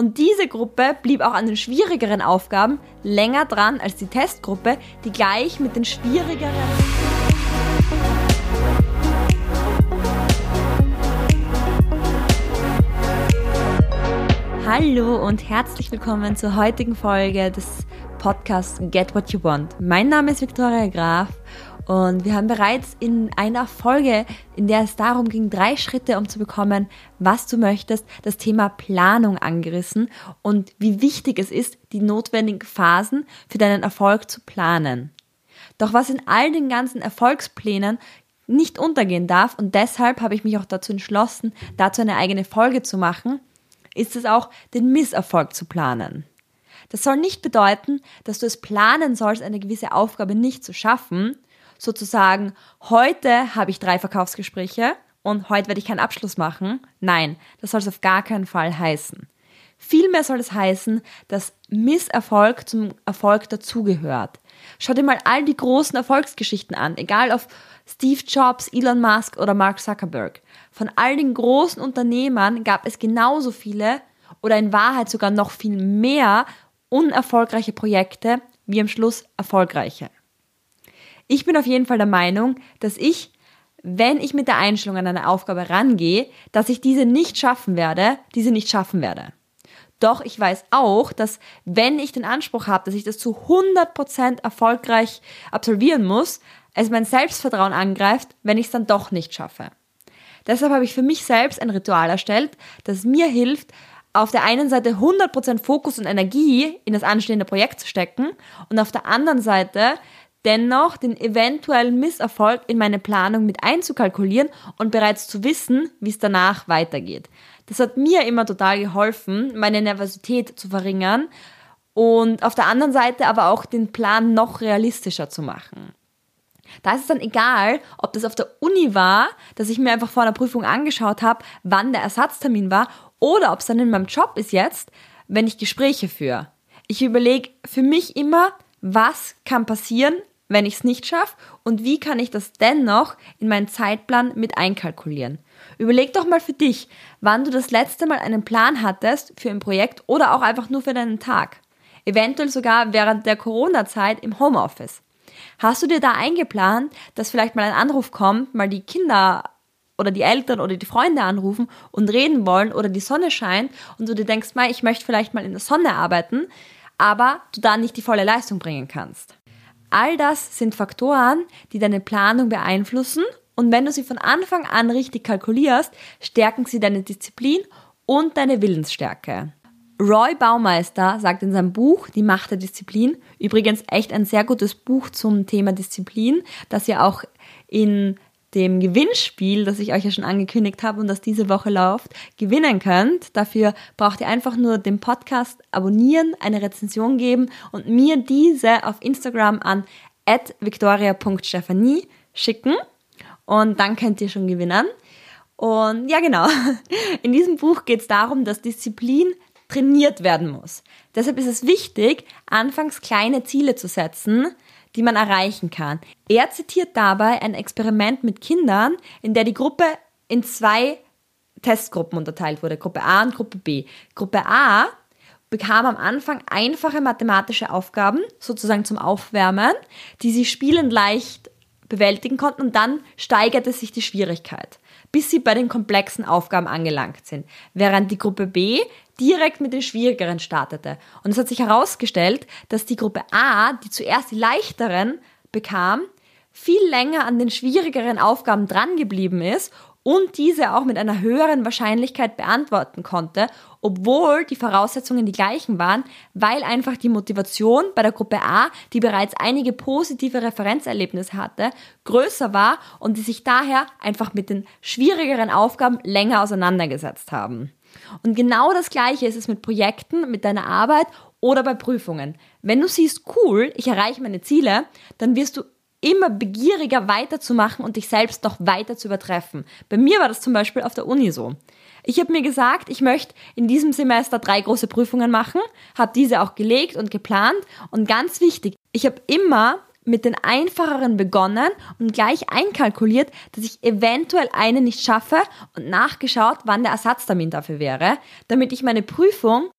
Und diese Gruppe blieb auch an den schwierigeren Aufgaben länger dran als die Testgruppe, die gleich mit den schwierigeren Hallo und herzlich willkommen zur heutigen Folge des Podcasts Get What You Want. Mein Name ist Viktoria Graf und wir haben bereits in einer Folge, in der es darum ging, drei Schritte, um zu bekommen, was du möchtest, das Thema Planung angerissen und wie wichtig es ist, die notwendigen Phasen für deinen Erfolg zu planen. Doch was in all den ganzen Erfolgsplänen nicht untergehen darf und deshalb habe ich mich auch dazu entschlossen, dazu eine eigene Folge zu machen, ist es auch, den Misserfolg zu planen. Das soll nicht bedeuten, dass du es planen sollst, eine gewisse Aufgabe nicht zu schaffen, sozusagen, heute habe ich drei Verkaufsgespräche und heute werde ich keinen Abschluss machen. Nein, das soll es auf gar keinen Fall heißen. Vielmehr soll es heißen, dass Misserfolg zum Erfolg dazugehört. Schau dir mal all die großen Erfolgsgeschichten an, egal auf Steve Jobs, Elon Musk oder Mark Zuckerberg. Von all den großen Unternehmern gab es genauso viele oder in Wahrheit sogar noch viel mehr unerfolgreiche Projekte wie am Schluss erfolgreiche. Ich bin auf jeden Fall der Meinung, dass ich, wenn ich mit der Einstellung an eine Aufgabe rangehe, dass ich diese nicht schaffen werde, diese nicht schaffen werde. Doch ich weiß auch, dass wenn ich den Anspruch habe, dass ich das zu 100% erfolgreich absolvieren muss, es mein Selbstvertrauen angreift, wenn ich es dann doch nicht schaffe. Deshalb habe ich für mich selbst ein Ritual erstellt, das mir hilft, auf der einen Seite 100% Fokus und Energie in das anstehende Projekt zu stecken und auf der anderen Seite dennoch den eventuellen Misserfolg in meine Planung mit einzukalkulieren und bereits zu wissen, wie es danach weitergeht. Das hat mir immer total geholfen, meine Nervosität zu verringern und auf der anderen Seite aber auch den Plan noch realistischer zu machen. Da ist es dann egal, ob das auf der Uni war, dass ich mir einfach vor einer Prüfung angeschaut habe, wann der Ersatztermin war, oder ob es dann in meinem Job ist jetzt, wenn ich Gespräche führe. Ich überlege für mich immer, was kann passieren, wenn ich es nicht schaffe und wie kann ich das dennoch in meinen Zeitplan mit einkalkulieren. Überleg doch mal für dich, wann du das letzte Mal einen Plan hattest für ein Projekt oder auch einfach nur für deinen Tag. Eventuell sogar während der Corona-Zeit im Homeoffice. Hast du dir da eingeplant, dass vielleicht mal ein Anruf kommt, mal die Kinder oder die Eltern oder die Freunde anrufen und reden wollen oder die Sonne scheint und du dir denkst, mal, ich möchte vielleicht mal in der Sonne arbeiten, aber du da nicht die volle Leistung bringen kannst. All das sind Faktoren, die deine Planung beeinflussen und wenn du sie von Anfang an richtig kalkulierst, stärken sie deine Disziplin und deine Willensstärke. Roy Baumeister sagt in seinem Buch Die Macht der Disziplin, übrigens echt ein sehr gutes Buch zum Thema Disziplin, das ihr auch in dem Gewinnspiel, das ich euch ja schon angekündigt habe und das diese Woche läuft, gewinnen könnt. Dafür braucht ihr einfach nur den Podcast abonnieren, eine Rezension geben und mir diese auf Instagram an victoria.stephanie schicken und dann könnt ihr schon gewinnen. Und ja, genau. In diesem Buch geht es darum, dass Disziplin trainiert werden muss. Deshalb ist es wichtig, anfangs kleine Ziele zu setzen, die man erreichen kann. Er zitiert dabei ein Experiment mit Kindern, in der die Gruppe in zwei Testgruppen unterteilt wurde, Gruppe A und Gruppe B. Gruppe A bekam am Anfang einfache mathematische Aufgaben, sozusagen zum Aufwärmen, die sie spielend leicht bewältigen konnten und dann steigerte sich die Schwierigkeit, bis sie bei den komplexen Aufgaben angelangt sind, während die Gruppe B direkt mit den schwierigeren startete. Und es hat sich herausgestellt, dass die Gruppe A, die zuerst die leichteren bekam, viel länger an den schwierigeren Aufgaben drangeblieben ist und diese auch mit einer höheren Wahrscheinlichkeit beantworten konnte, obwohl die Voraussetzungen die gleichen waren, weil einfach die Motivation bei der Gruppe A, die bereits einige positive Referenzerlebnisse hatte, größer war und die sich daher einfach mit den schwierigeren Aufgaben länger auseinandergesetzt haben. Und genau das Gleiche ist es mit Projekten, mit deiner Arbeit oder bei Prüfungen. Wenn du siehst, cool, ich erreiche meine Ziele, dann wirst du immer begieriger weiterzumachen und dich selbst noch weiter zu übertreffen. Bei mir war das zum Beispiel auf der Uni so. Ich habe mir gesagt, ich möchte in diesem Semester drei große Prüfungen machen, habe diese auch gelegt und geplant und ganz wichtig, ich habe immer mit den einfacheren begonnen und gleich einkalkuliert, dass ich eventuell eine nicht schaffe und nachgeschaut, wann der Ersatztermin dafür wäre, damit ich meine Prüfung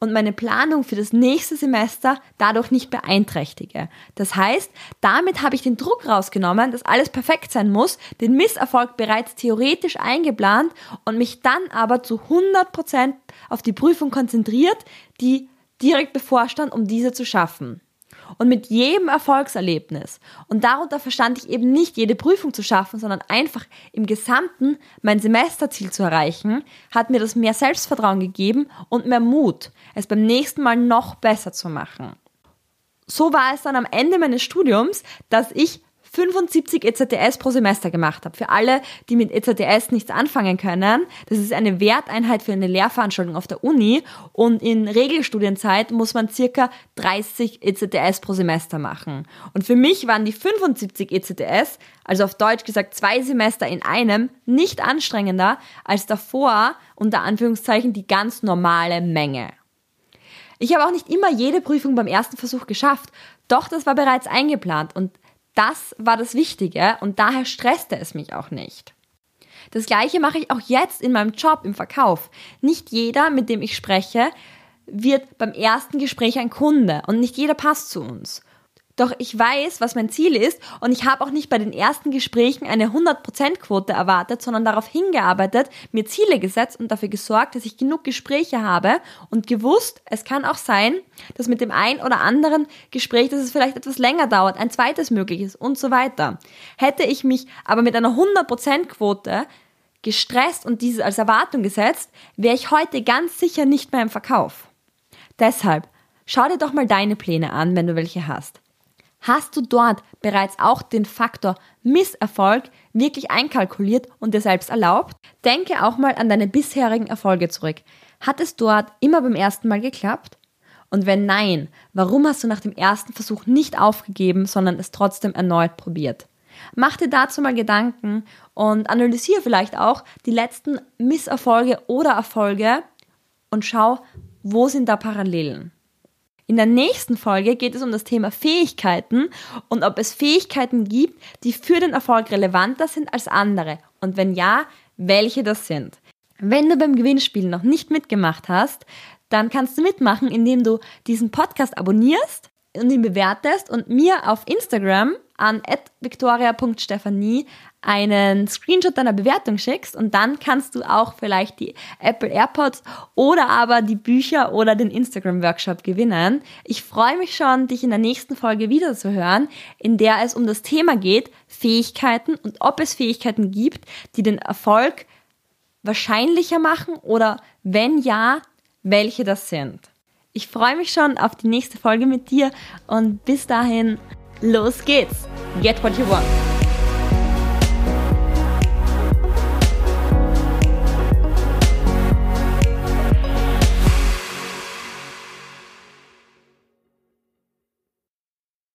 und meine Planung für das nächste Semester dadurch nicht beeinträchtige. Das heißt, damit habe ich den Druck rausgenommen, dass alles perfekt sein muss, den Misserfolg bereits theoretisch eingeplant und mich dann aber zu 100% auf die Prüfung konzentriert, die direkt bevorstand, um diese zu schaffen. Und mit jedem Erfolgserlebnis, und darunter verstand ich eben nicht jede Prüfung zu schaffen, sondern einfach im Gesamten mein Semesterziel zu erreichen, hat mir das mehr Selbstvertrauen gegeben und mehr Mut, es beim nächsten Mal noch besser zu machen. So war es dann am Ende meines Studiums, dass ich 75 EZTS pro Semester gemacht habe. Für alle, die mit EZTS nichts anfangen können, das ist eine Werteinheit für eine Lehrveranstaltung auf der Uni und in Regelstudienzeit muss man circa 30 EZTS pro Semester machen. Und für mich waren die 75 EZTS, also auf Deutsch gesagt zwei Semester in einem, nicht anstrengender als davor unter Anführungszeichen die ganz normale Menge. Ich habe auch nicht immer jede Prüfung beim ersten Versuch geschafft, doch das war bereits eingeplant und das war das Wichtige und daher stresste es mich auch nicht. Das gleiche mache ich auch jetzt in meinem Job im Verkauf. Nicht jeder, mit dem ich spreche, wird beim ersten Gespräch ein Kunde und nicht jeder passt zu uns. Doch ich weiß, was mein Ziel ist und ich habe auch nicht bei den ersten Gesprächen eine 100%-Quote erwartet, sondern darauf hingearbeitet, mir Ziele gesetzt und dafür gesorgt, dass ich genug Gespräche habe und gewusst, es kann auch sein, dass mit dem ein oder anderen Gespräch, dass es vielleicht etwas länger dauert, ein zweites möglich ist und so weiter. Hätte ich mich aber mit einer 100%-Quote gestresst und dieses als Erwartung gesetzt, wäre ich heute ganz sicher nicht mehr im Verkauf. Deshalb, schau dir doch mal deine Pläne an, wenn du welche hast. Hast du dort bereits auch den Faktor Misserfolg wirklich einkalkuliert und dir selbst erlaubt? Denke auch mal an deine bisherigen Erfolge zurück. Hat es dort immer beim ersten Mal geklappt? Und wenn nein, warum hast du nach dem ersten Versuch nicht aufgegeben, sondern es trotzdem erneut probiert? Mach dir dazu mal Gedanken und analysiere vielleicht auch die letzten Misserfolge oder Erfolge und schau, wo sind da Parallelen. In der nächsten Folge geht es um das Thema Fähigkeiten und ob es Fähigkeiten gibt, die für den Erfolg relevanter sind als andere und wenn ja, welche das sind. Wenn du beim Gewinnspiel noch nicht mitgemacht hast, dann kannst du mitmachen, indem du diesen Podcast abonnierst und ihn bewertest und mir auf Instagram an victoria.stephanie einen Screenshot deiner Bewertung schickst und dann kannst du auch vielleicht die Apple AirPods oder aber die Bücher oder den Instagram Workshop gewinnen. Ich freue mich schon, dich in der nächsten Folge wiederzuhören, in der es um das Thema geht, Fähigkeiten und ob es Fähigkeiten gibt, die den Erfolg wahrscheinlicher machen oder wenn ja, welche das sind. Ich freue mich schon auf die nächste Folge mit dir und bis dahin, los geht's. Get what you want.